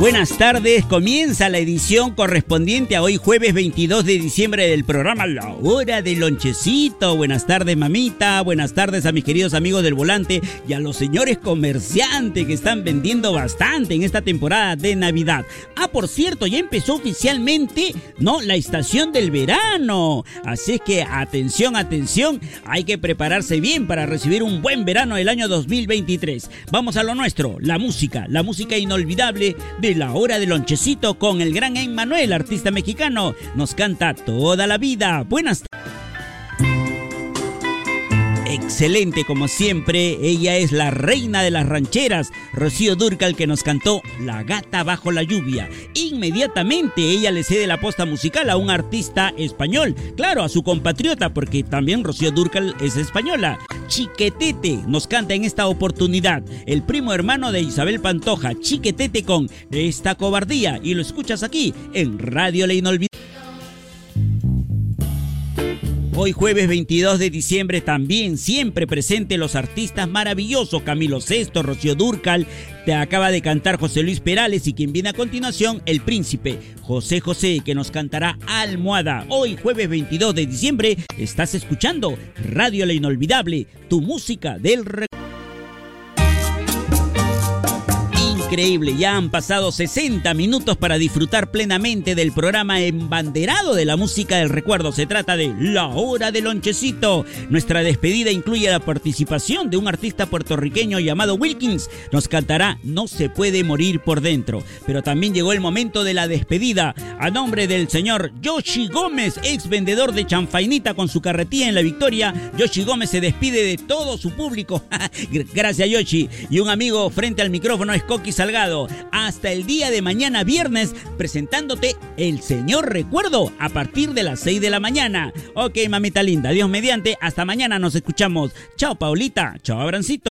buenas tardes. Comienza la edición correspondiente a hoy jueves 22 de diciembre del programa La Hora del Lonchecito. Buenas tardes mamita, buenas tardes a mis queridos amigos del volante y a los señores comerciantes que están vendiendo bastante en esta temporada de Navidad. Ah, por cierto, ya empezó oficialmente, ¿no? La estación del verano. Así es que atención, atención, hay que prepararse bien para recibir un buen verano del año 2023. Vamos a lo nuestro, la música, la música inolvidable de la hora del lonchecito con el gran Emmanuel, artista mexicano. Nos canta toda la vida. Buenas Excelente como siempre, ella es la reina de las rancheras, Rocío Durcal que nos cantó La gata bajo la lluvia. Inmediatamente ella le cede la posta musical a un artista español, claro, a su compatriota porque también Rocío Durcal es española. Chiquetete nos canta en esta oportunidad, el primo hermano de Isabel Pantoja, Chiquetete con esta cobardía y lo escuchas aquí en Radio La Inolvidable. Hoy jueves 22 de diciembre también siempre presente los artistas maravillosos Camilo Sesto, Rocío Durcal, te acaba de cantar José Luis Perales y quien viene a continuación El Príncipe, José José que nos cantará Almohada. Hoy jueves 22 de diciembre estás escuchando Radio La Inolvidable, tu música del increíble. Ya han pasado 60 minutos para disfrutar plenamente del programa embanderado de la música del recuerdo. Se trata de La Hora del Lonchecito. Nuestra despedida incluye la participación de un artista puertorriqueño llamado Wilkins. Nos cantará No se puede morir por dentro. Pero también llegó el momento de la despedida a nombre del señor Yoshi Gómez, ex vendedor de chanfainita con su carretilla en la victoria. Yoshi Gómez se despide de todo su público. Gracias Yoshi. Y un amigo frente al micrófono es Coquis Salgado. Hasta el día de mañana viernes presentándote el Señor Recuerdo a partir de las 6 de la mañana. Ok, mamita linda, Dios mediante, hasta mañana nos escuchamos. Chao, Paulita. Chao, Abrancito.